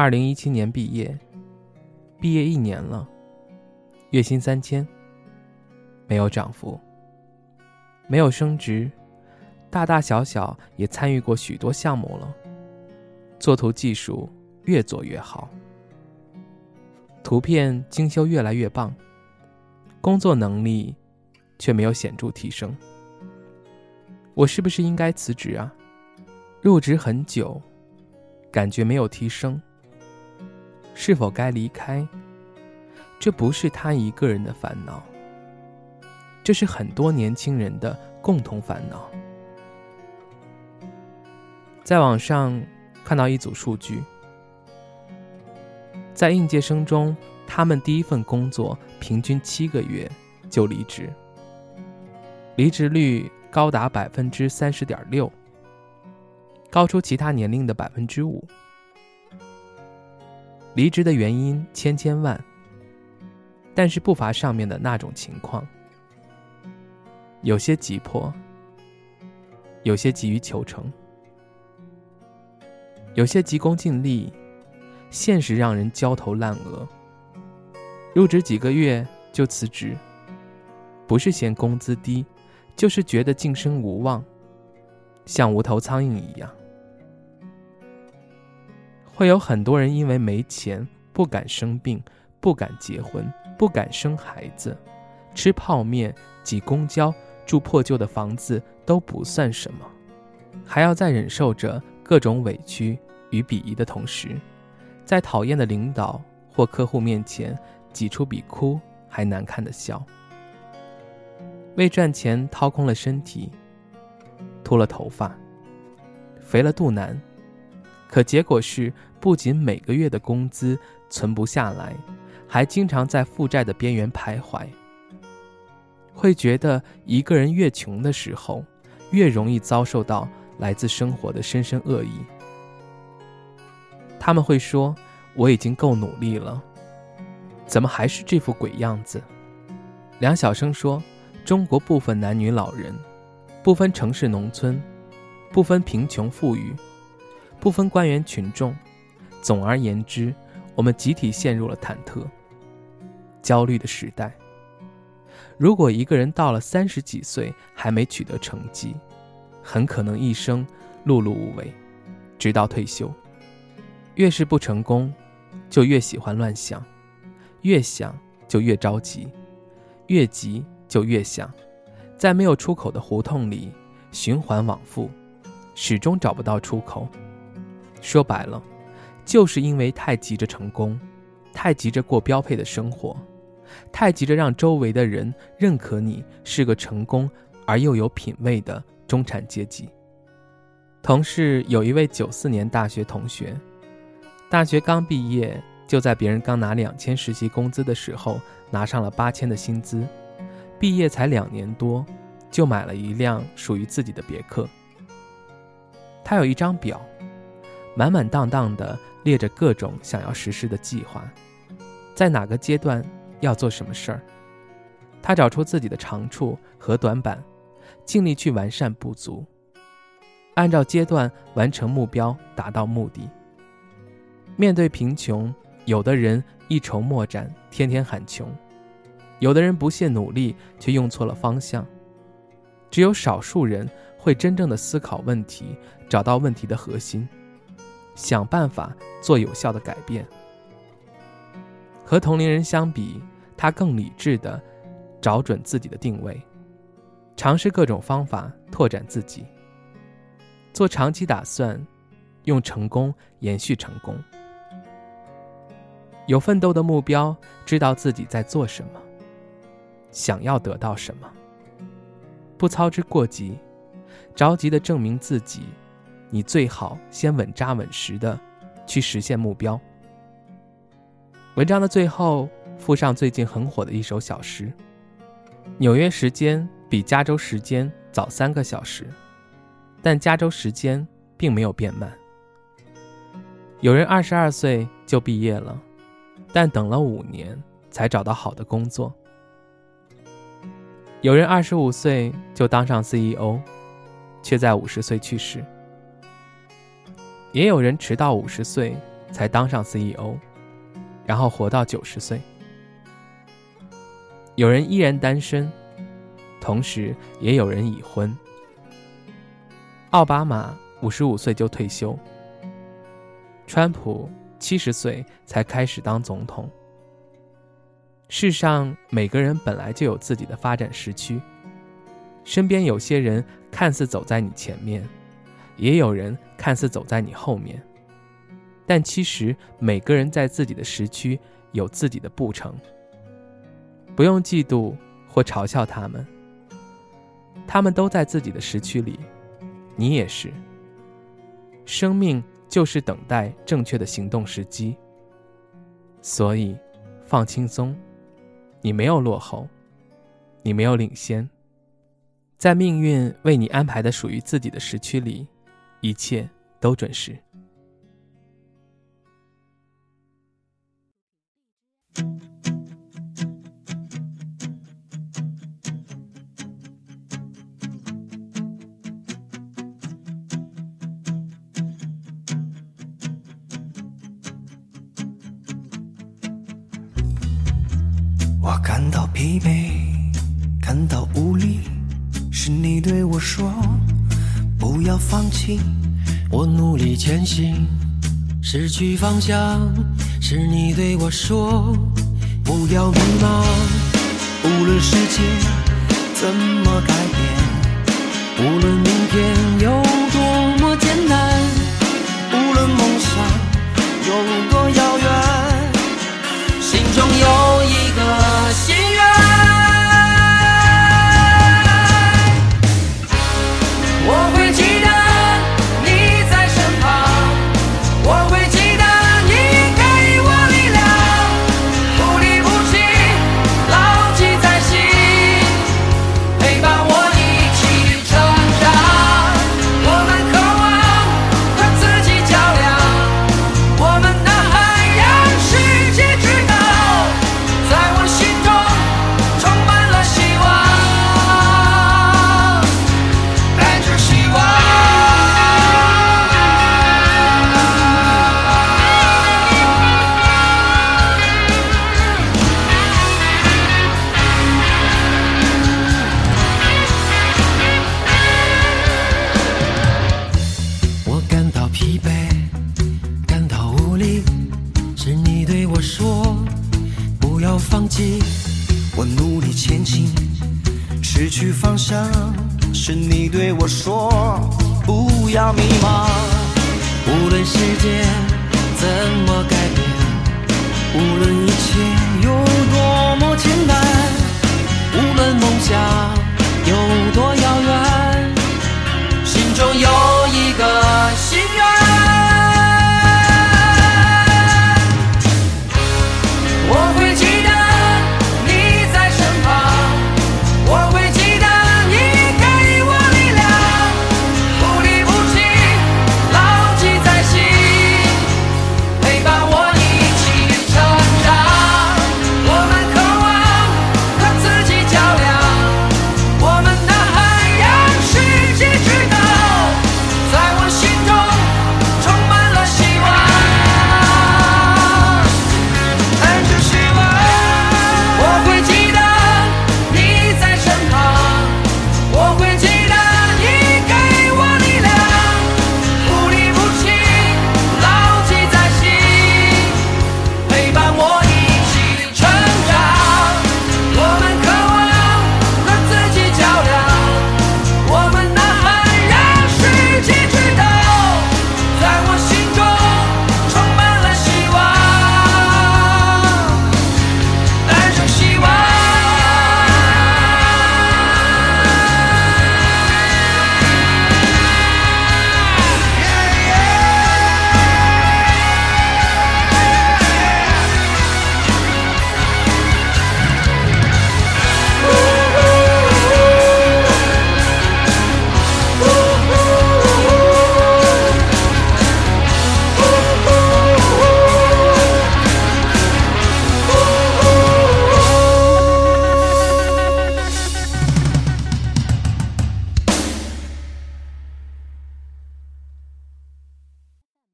二零一七年毕业，毕业一年了，月薪三千，没有涨幅，没有升职，大大小小也参与过许多项目了，作图技术越做越好，图片精修越来越棒，工作能力却没有显著提升，我是不是应该辞职啊？入职很久，感觉没有提升。是否该离开？这不是他一个人的烦恼，这是很多年轻人的共同烦恼。在网上看到一组数据，在应届生中，他们第一份工作平均七个月就离职，离职率高达百分之三十点六，高出其他年龄的百分之五。离职的原因千千万，但是不乏上面的那种情况：有些急迫，有些急于求成，有些急功近利，现实让人焦头烂额。入职几个月就辞职，不是嫌工资低，就是觉得晋升无望，像无头苍蝇一样。会有很多人因为没钱不敢生病，不敢结婚，不敢生孩子，吃泡面、挤公交、住破旧的房子都不算什么，还要在忍受着各种委屈与鄙夷的同时，在讨厌的领导或客户面前挤出比哭还难看的笑，为赚钱掏空了身体，秃了头发，肥了肚腩。可结果是，不仅每个月的工资存不下来，还经常在负债的边缘徘徊。会觉得一个人越穷的时候，越容易遭受到来自生活的深深恶意。他们会说：“我已经够努力了，怎么还是这副鬼样子？”梁晓声说：“中国部分男女老人，不分城市农村，不分贫穷富裕。”不分官员群众，总而言之，我们集体陷入了忐忑、焦虑的时代。如果一个人到了三十几岁还没取得成绩，很可能一生碌碌无为，直到退休。越是不成功，就越喜欢乱想，越想就越着急，越急就越想，在没有出口的胡同里循环往复，始终找不到出口。说白了，就是因为太急着成功，太急着过标配的生活，太急着让周围的人认可你是个成功而又有品位的中产阶级。同事有一位九四年大学同学，大学刚毕业，就在别人刚拿两千实习工资的时候，拿上了八千的薪资，毕业才两年多，就买了一辆属于自己的别克。他有一张表。满满当当的列着各种想要实施的计划，在哪个阶段要做什么事儿，他找出自己的长处和短板，尽力去完善不足，按照阶段完成目标，达到目的。面对贫穷，有的人一筹莫展，天天喊穷；有的人不懈努力，却用错了方向。只有少数人会真正的思考问题，找到问题的核心。想办法做有效的改变。和同龄人相比，他更理智的找准自己的定位，尝试各种方法拓展自己，做长期打算，用成功延续成功。有奋斗的目标，知道自己在做什么，想要得到什么，不操之过急，着急的证明自己。你最好先稳扎稳实的去实现目标，文章的最后附上最近很火的一首小诗：纽约时间比加州时间早三个小时，但加州时间并没有变慢。有人二十二岁就毕业了，但等了五年才找到好的工作。有人二十五岁就当上 CEO，却在五十岁去世。也有人迟到五十岁才当上 CEO，然后活到九十岁。有人依然单身，同时也有人已婚。奥巴马五十五岁就退休，川普七十岁才开始当总统。世上每个人本来就有自己的发展时区，身边有些人看似走在你前面，也有人看似走在你后面，但其实每个人在自己的时区有自己的步程。不用嫉妒或嘲笑他们，他们都在自己的时区里，你也是。生命就是等待正确的行动时机，所以放轻松。你没有落后，你没有领先，在命运为你安排的属于自己的时区里，一切都准时。我感到疲惫，感到无力，是你对我说不要放弃。我努力前行，失去方向，是你对我说不要迷茫。无论世界怎么改变，无论明天有多么去方向是你对我说不要迷茫。无论世界怎么改变无论